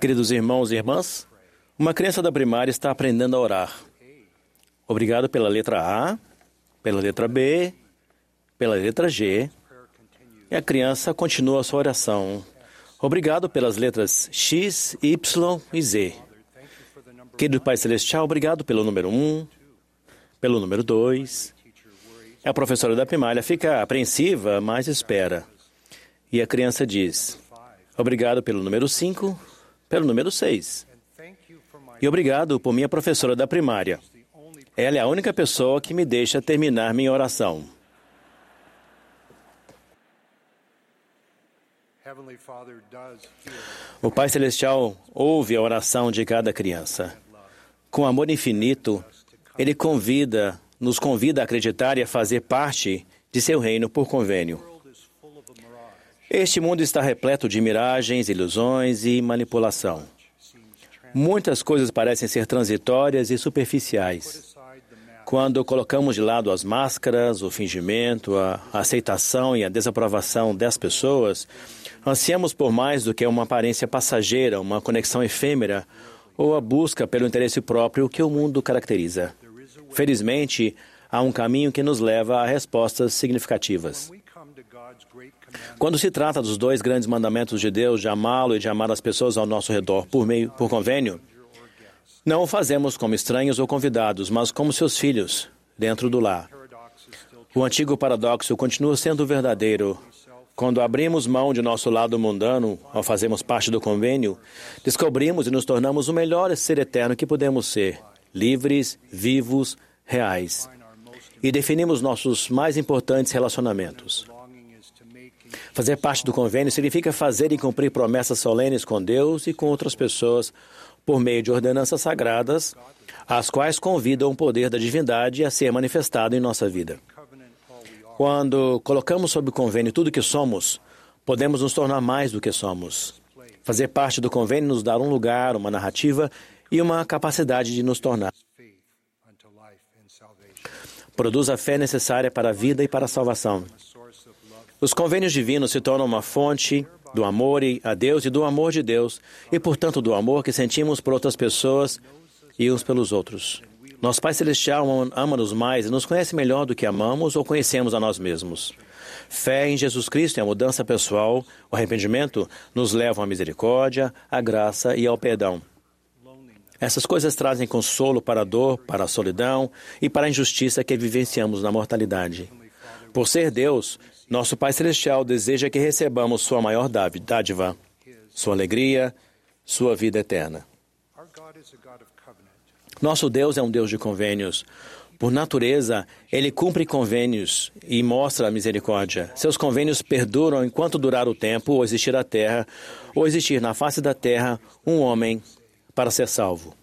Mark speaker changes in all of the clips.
Speaker 1: Queridos irmãos e irmãs, uma criança da primária está aprendendo a orar. Obrigado pela letra A, pela letra B, pela letra G. E a criança continua a sua oração. Obrigado pelas letras X, Y e Z. Querido Pai Celestial, obrigado pelo número 1, pelo número 2. A professora da primária fica apreensiva, mas espera. E a criança diz: Obrigado pelo número 5, pelo número 6. E obrigado por minha professora da primária. Ela é a única pessoa que me deixa terminar minha oração. O Pai Celestial ouve a oração de cada criança. Com amor infinito, Ele convida, nos convida a acreditar e a fazer parte de seu reino por convênio. Este mundo está repleto de miragens, ilusões e manipulação. Muitas coisas parecem ser transitórias e superficiais. Quando colocamos de lado as máscaras, o fingimento, a aceitação e a desaprovação das pessoas, ansiamos por mais do que uma aparência passageira, uma conexão efêmera ou a busca pelo interesse próprio que o mundo caracteriza. Felizmente, há um caminho que nos leva a respostas significativas. Quando se trata dos dois grandes mandamentos de Deus, de amá-lo e de amar as pessoas ao nosso redor por meio por convênio, não o fazemos como estranhos ou convidados, mas como seus filhos, dentro do lar. O antigo paradoxo continua sendo verdadeiro. Quando abrimos mão de nosso lado mundano, ao fazermos parte do convênio, descobrimos e nos tornamos o melhor ser eterno que podemos ser, livres, vivos, reais. E definimos nossos mais importantes relacionamentos. Fazer parte do convênio significa fazer e cumprir promessas solenes com Deus e com outras pessoas por meio de ordenanças sagradas, as quais convidam o poder da divindade a ser manifestado em nossa vida. Quando colocamos sob convênio tudo o que somos, podemos nos tornar mais do que somos. Fazer parte do convênio nos dá um lugar, uma narrativa e uma capacidade de nos tornar. Produz a fé necessária para a vida e para a salvação. Os convênios divinos se tornam uma fonte do amor a Deus e do amor de Deus, e portanto do amor que sentimos por outras pessoas e uns pelos outros. Nosso Pai Celestial ama-nos mais e nos conhece melhor do que amamos ou conhecemos a nós mesmos. Fé em Jesus Cristo e a mudança pessoal, o arrependimento, nos levam à misericórdia, à graça e ao perdão. Essas coisas trazem consolo para a dor, para a solidão e para a injustiça que vivenciamos na mortalidade. Por ser Deus, nosso Pai Celestial deseja que recebamos sua maior dádiva, sua alegria, sua vida eterna. Nosso Deus é um Deus de convênios. Por natureza, ele cumpre convênios e mostra a misericórdia. Seus convênios perduram enquanto durar o tempo, ou existir a terra, ou existir na face da terra um homem para ser salvo.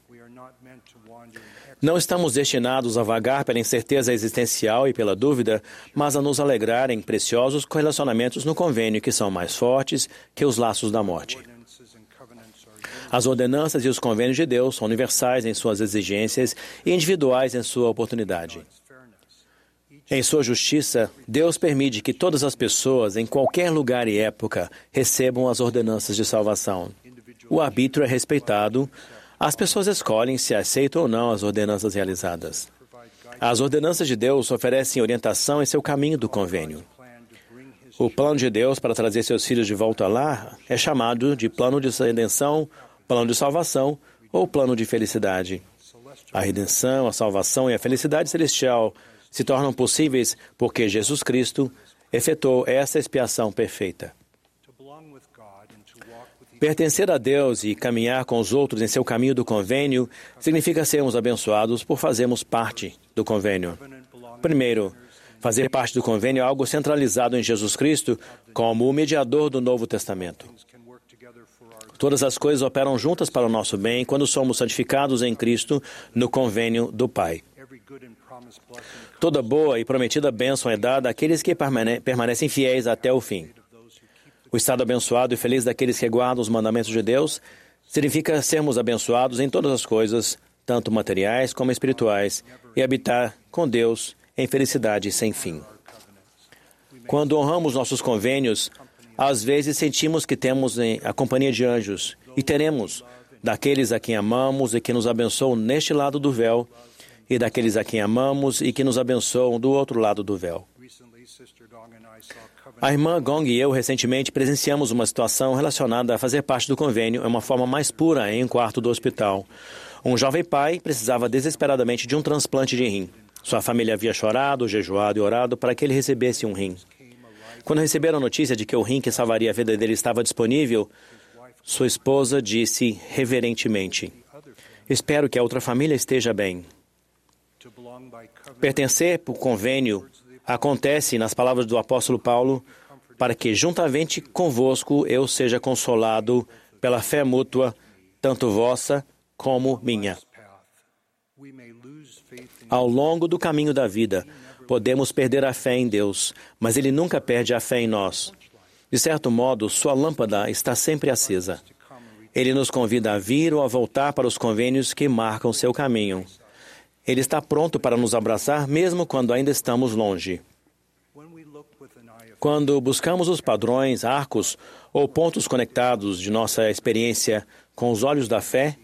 Speaker 1: Não estamos destinados a vagar pela incerteza existencial e pela dúvida, mas a nos alegrar em preciosos correlacionamentos no convênio que são mais fortes que os laços da morte. As ordenanças e os convênios de Deus são universais em suas exigências e individuais em sua oportunidade. Em sua justiça, Deus permite que todas as pessoas, em qualquer lugar e época, recebam as ordenanças de salvação. O arbítrio é respeitado, as pessoas escolhem se aceitam ou não as ordenanças realizadas. As ordenanças de Deus oferecem orientação em seu caminho do convênio. O plano de Deus para trazer seus filhos de volta lá é chamado de plano de redenção, plano de salvação ou plano de felicidade. A redenção, a salvação e a felicidade celestial se tornam possíveis porque Jesus Cristo efetuou essa expiação perfeita. Pertencer a Deus e caminhar com os outros em seu caminho do convênio significa sermos abençoados por fazermos parte do convênio. Primeiro, fazer parte do convênio é algo centralizado em Jesus Cristo como o mediador do Novo Testamento. Todas as coisas operam juntas para o nosso bem quando somos santificados em Cristo no convênio do Pai. Toda boa e prometida bênção é dada àqueles que permanecem fiéis até o fim. O estado abençoado e feliz daqueles que guardam os mandamentos de Deus significa sermos abençoados em todas as coisas, tanto materiais como espirituais, e habitar com Deus em felicidade sem fim. Quando honramos nossos convênios, Às vezes sentimos que temos a companhia de anjos e teremos daqueles a quem amamos e que nos abençoam neste lado do véu e daqueles a quem amamos e que nos abençoam do outro lado do véu. A irmã Gong e eu recentemente presenciamos uma situação relacionada a fazer parte do convênio em uma forma mais pura em um quarto do hospital. Um jovem pai precisava desesperadamente de um transplante de rim. Sua família havia chorado, jejuado e orado para que ele recebesse um rim. Quando receberam a notícia de que o rim que salvaria a vida dele estava disponível, sua esposa disse reverentemente: Espero que a outra família esteja bem. Pertencer por convênio acontece, nas palavras do apóstolo Paulo, para que juntamente convosco eu seja consolado pela fé mútua, tanto vossa como minha. Ao longo do caminho da vida, podemos perder a fé em Deus, mas Ele nunca perde a fé em nós. De certo modo, sua lâmpada está sempre acesa. Ele nos convida a vir ou a voltar para os convênios que marcam seu caminho. Ele está pronto para nos abraçar mesmo quando ainda estamos longe. Quando buscamos os padrões, arcos ou pontos conectados de nossa experiência com os olhos da fé,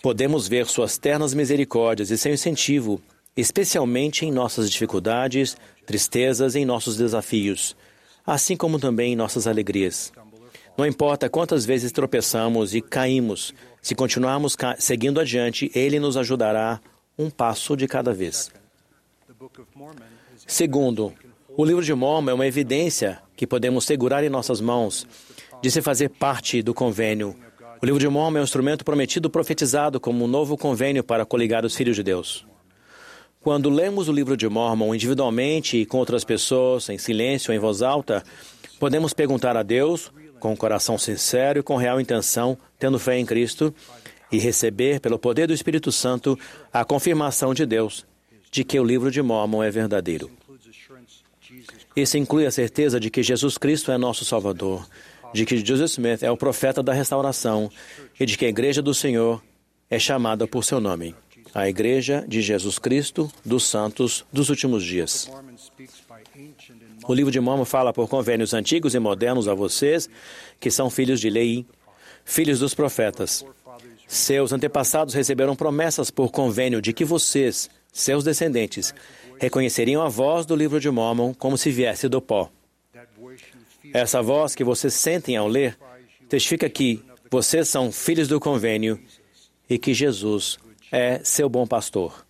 Speaker 1: podemos ver suas ternas misericórdias e seu incentivo, especialmente em nossas dificuldades, tristezas e em nossos desafios assim como também em nossas alegrias. Não importa quantas vezes tropeçamos e caímos, se continuarmos seguindo adiante, Ele nos ajudará um passo de cada vez. Segundo, o livro de Mormon é uma evidência que podemos segurar em nossas mãos de se fazer parte do convênio. O livro de Mormon é um instrumento prometido profetizado como um novo convênio para coligar os filhos de Deus. Quando lemos o livro de Mormon individualmente e com outras pessoas, em silêncio ou em voz alta, podemos perguntar a Deus, com um coração sincero e com real intenção, tendo fé em Cristo, e receber, pelo poder do Espírito Santo, a confirmação de Deus de que o livro de Mormon é verdadeiro. Isso inclui a certeza de que Jesus Cristo é nosso Salvador, de que Joseph Smith é o profeta da restauração e de que a Igreja do Senhor é chamada por seu nome a Igreja de Jesus Cristo dos Santos dos Últimos Dias. O livro de Mormon fala por convênios antigos e modernos a vocês, que são filhos de Lei, filhos dos profetas. Seus antepassados receberam promessas por convênio de que vocês, seus descendentes, reconheceriam a voz do livro de Mormon como se viesse do pó. Essa voz que vocês sentem ao ler testifica que vocês são filhos do convênio e que Jesus é seu bom pastor.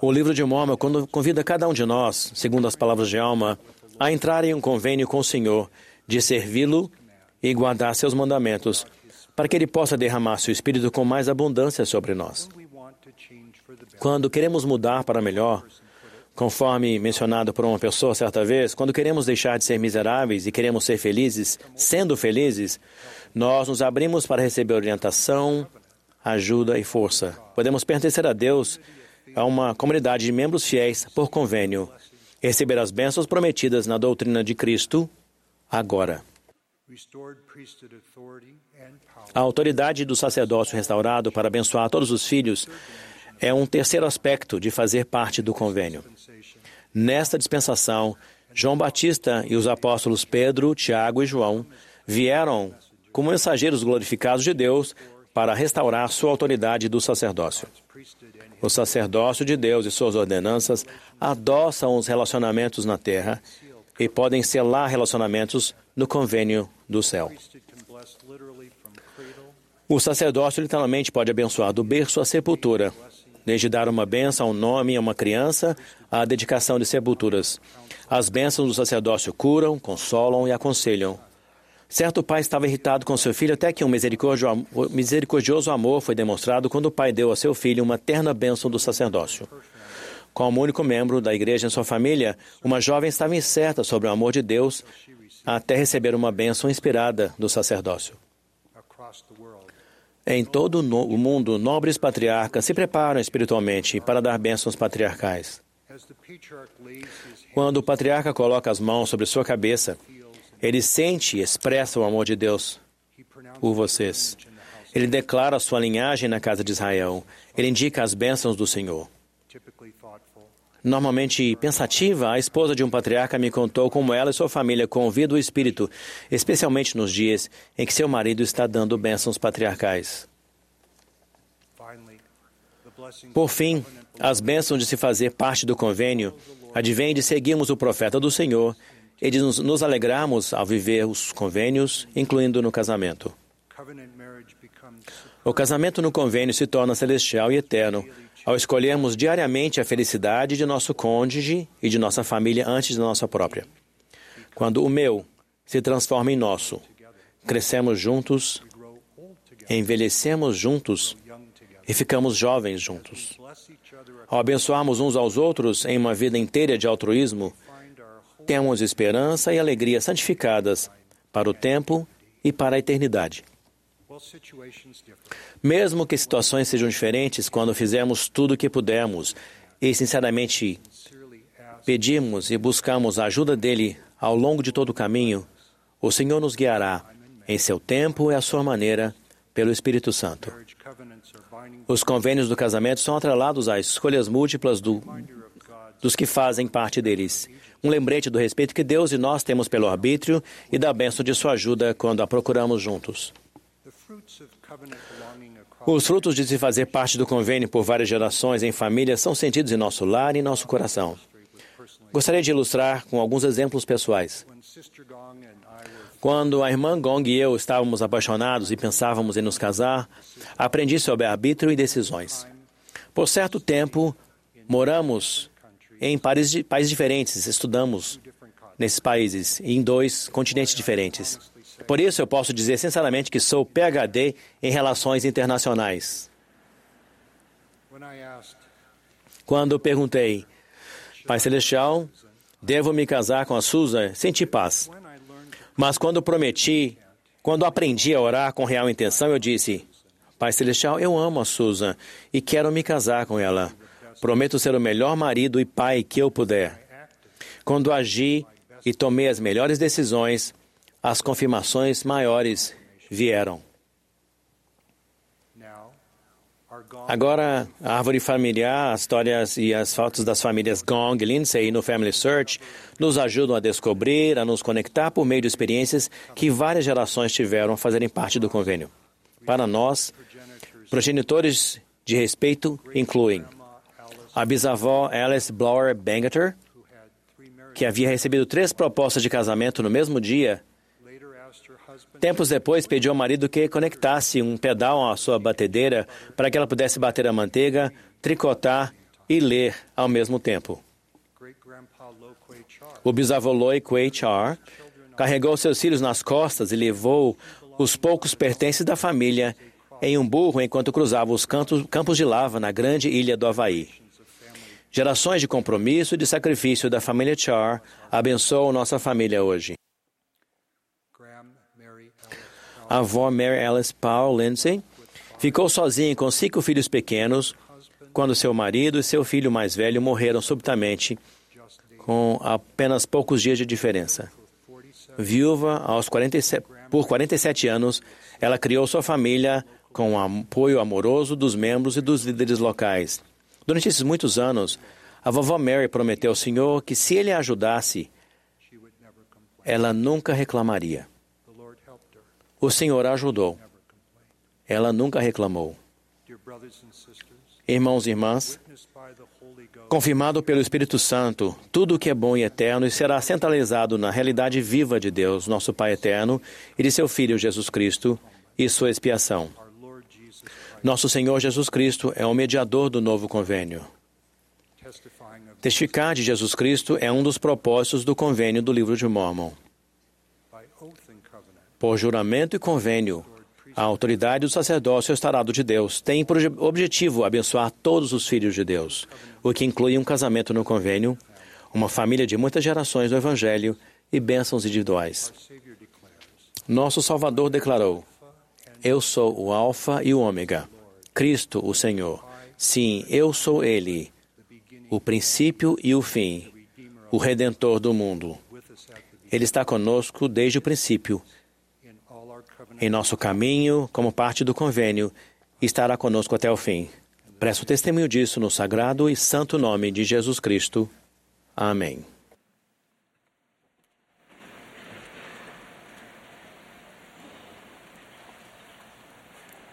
Speaker 1: O livro de Mormon convida cada um de nós, segundo as palavras de alma, a entrar em um convênio com o Senhor, de servi-lo e guardar seus mandamentos, para que ele possa derramar seu espírito com mais abundância sobre nós. Quando queremos mudar para melhor, conforme mencionado por uma pessoa certa vez, quando queremos deixar de ser miseráveis e queremos ser felizes, sendo felizes, nós nos abrimos para receber orientação, ajuda e força. Podemos pertencer a Deus, a uma comunidade de membros fiéis por convênio, receber as bênçãos prometidas na doutrina de Cristo agora. A autoridade do sacerdócio restaurado para abençoar todos os filhos é um terceiro aspecto de fazer parte do convênio. Nesta dispensação, João Batista e os apóstolos Pedro, Tiago e João vieram como mensageiros glorificados de Deus para restaurar sua autoridade do sacerdócio. O sacerdócio de Deus e suas ordenanças adoçam os relacionamentos na terra e podem selar relacionamentos no convênio do céu. O sacerdócio literalmente pode abençoar do berço à sepultura, desde dar uma benção ao nome a uma criança à dedicação de sepulturas. As bênçãos do sacerdócio curam, consolam e aconselham. Certo pai estava irritado com seu filho até que um misericordioso amor foi demonstrado quando o pai deu a seu filho uma terna bênção do sacerdócio. Como único membro da igreja em sua família, uma jovem estava incerta sobre o amor de Deus até receber uma bênção inspirada do sacerdócio. Em todo o mundo, nobres patriarcas se preparam espiritualmente para dar bênçãos patriarcais. Quando o patriarca coloca as mãos sobre sua cabeça, ele sente e expressa o amor de Deus por vocês. Ele declara sua linhagem na casa de Israel. Ele indica as bênçãos do Senhor. Normalmente pensativa, a esposa de um patriarca me contou como ela e sua família convidam o espírito, especialmente nos dias em que seu marido está dando bênçãos patriarcais. Por fim, as bênçãos de se fazer parte do convênio advêm de seguirmos o profeta do Senhor e de nos, alegrarmos ao viver os convênios, incluindo no casamento. O casamento no convênio se torna celestial e eterno ao escolhermos diariamente a felicidade de nosso cônjuge e de nossa família antes da nossa própria. Quando o meu se transforma em nosso, crescemos juntos, envelhecemos juntos e ficamos jovens juntos. Ao abençoarmos uns aos outros em uma vida inteira de altruísmo, temos esperança e alegria santificadas para o tempo e para a eternidade. Mesmo que situações sejam diferentes, quando fizermos tudo o que pudermos e sinceramente pedimos e buscamos a ajuda dele ao longo de todo o caminho, o Senhor nos guiará em seu tempo e à sua maneira pelo Espírito Santo. Os convênios do casamento são atrelados às escolhas múltiplas do, dos que fazem parte deles. Um lembrete do respeito que Deus e nós temos pelo arbítrio e da bênção de sua ajuda quando a procuramos juntos. Os frutos de se fazer parte do convênio por várias gerações em família são sentidos em nosso lar e em nosso coração. Gostaria de ilustrar com alguns exemplos pessoais. Quando a irmã Gong e eu estávamos apaixonados e pensávamos em nos casar, aprendi sobre arbítrio e decisões. Por certo tempo, moramos em países diferentes, estudamos nesses países, em dois continentes diferentes. Por isso, eu posso dizer sinceramente que sou PhD em relações internacionais. Quando perguntei, Pai Celestial, devo me casar com a Susan? Senti paz. Mas quando prometi, quando aprendi a orar com real intenção, eu disse: Pai Celestial, eu amo a Susan e quero me casar com ela. Prometo ser o melhor marido e pai que eu puder. Quando agi e tomei as melhores decisões, as confirmações maiores vieram. Agora, a árvore familiar, as histórias e as fotos das famílias Gong e Lindsay no Family Search nos ajudam a descobrir, a nos conectar por meio de experiências que várias gerações tiveram a fazerem parte do convênio. Para nós, progenitores de respeito incluem a bisavó Alice Blower Bangeter, que havia recebido três propostas de casamento no mesmo dia Tempos depois, pediu ao marido que conectasse um pedal à sua batedeira para que ela pudesse bater a manteiga, tricotar e ler ao mesmo tempo. O bisavô Loi Kwei Char carregou seus filhos nas costas e levou os poucos pertences da família em um burro enquanto cruzava os campos de lava na grande ilha do Havaí. Gerações de compromisso e de sacrifício da família Char abençoam nossa família hoje. A avó Mary Alice Paul Lindsay ficou sozinha com cinco filhos pequenos quando seu marido e seu filho mais velho morreram subitamente, com apenas poucos dias de diferença. Viúva aos 47, por 47 anos, ela criou sua família com o apoio amoroso dos membros e dos líderes locais. Durante esses muitos anos, a vovó Mary prometeu ao Senhor que se ele a ajudasse, ela nunca reclamaria. O Senhor a ajudou. Ela nunca reclamou. Irmãos e irmãs, confirmado pelo Espírito Santo, tudo o que é bom e eterno será centralizado na realidade viva de Deus, nosso Pai eterno, e de seu Filho Jesus Cristo e sua expiação. Nosso Senhor Jesus Cristo é o mediador do novo convênio. Testificar de Jesus Cristo é um dos propósitos do convênio do livro de Mormon. Por juramento e convênio, a autoridade do sacerdócio estarado de Deus tem por objetivo abençoar todos os filhos de Deus, o que inclui um casamento no convênio, uma família de muitas gerações do Evangelho e bênçãos individuais. Nosso Salvador declarou: Eu sou o Alfa e o Ômega, Cristo, o Senhor. Sim, eu sou Ele, o princípio e o fim, o Redentor do mundo. Ele está conosco desde o princípio em nosso caminho como parte do convênio e estará conosco até o fim. Presto testemunho disso no sagrado e santo nome de Jesus Cristo. Amém.